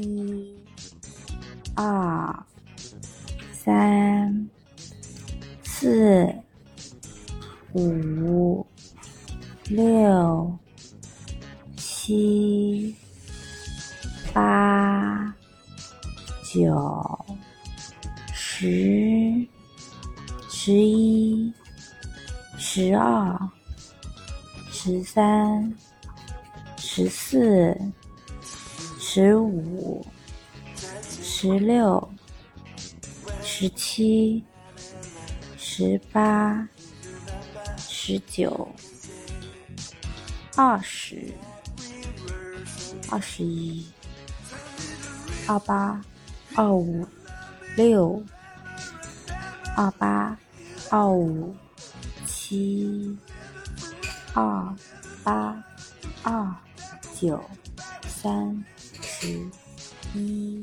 一、二、三、四、五、六、七、八、九、十、十一、十二、十三、十四。十五、十六、十七、十八、十九、二十、二十一、二八、二五、六、二八、二五、七、二八、二九、三。十一。